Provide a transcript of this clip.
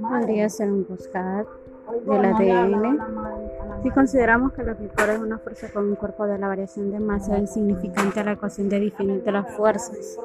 Podría ser un buscar del ADN. Si consideramos que la picora es una fuerza con un cuerpo de la variación de masa insignificante a la ecuación de diferentes de las fuerzas.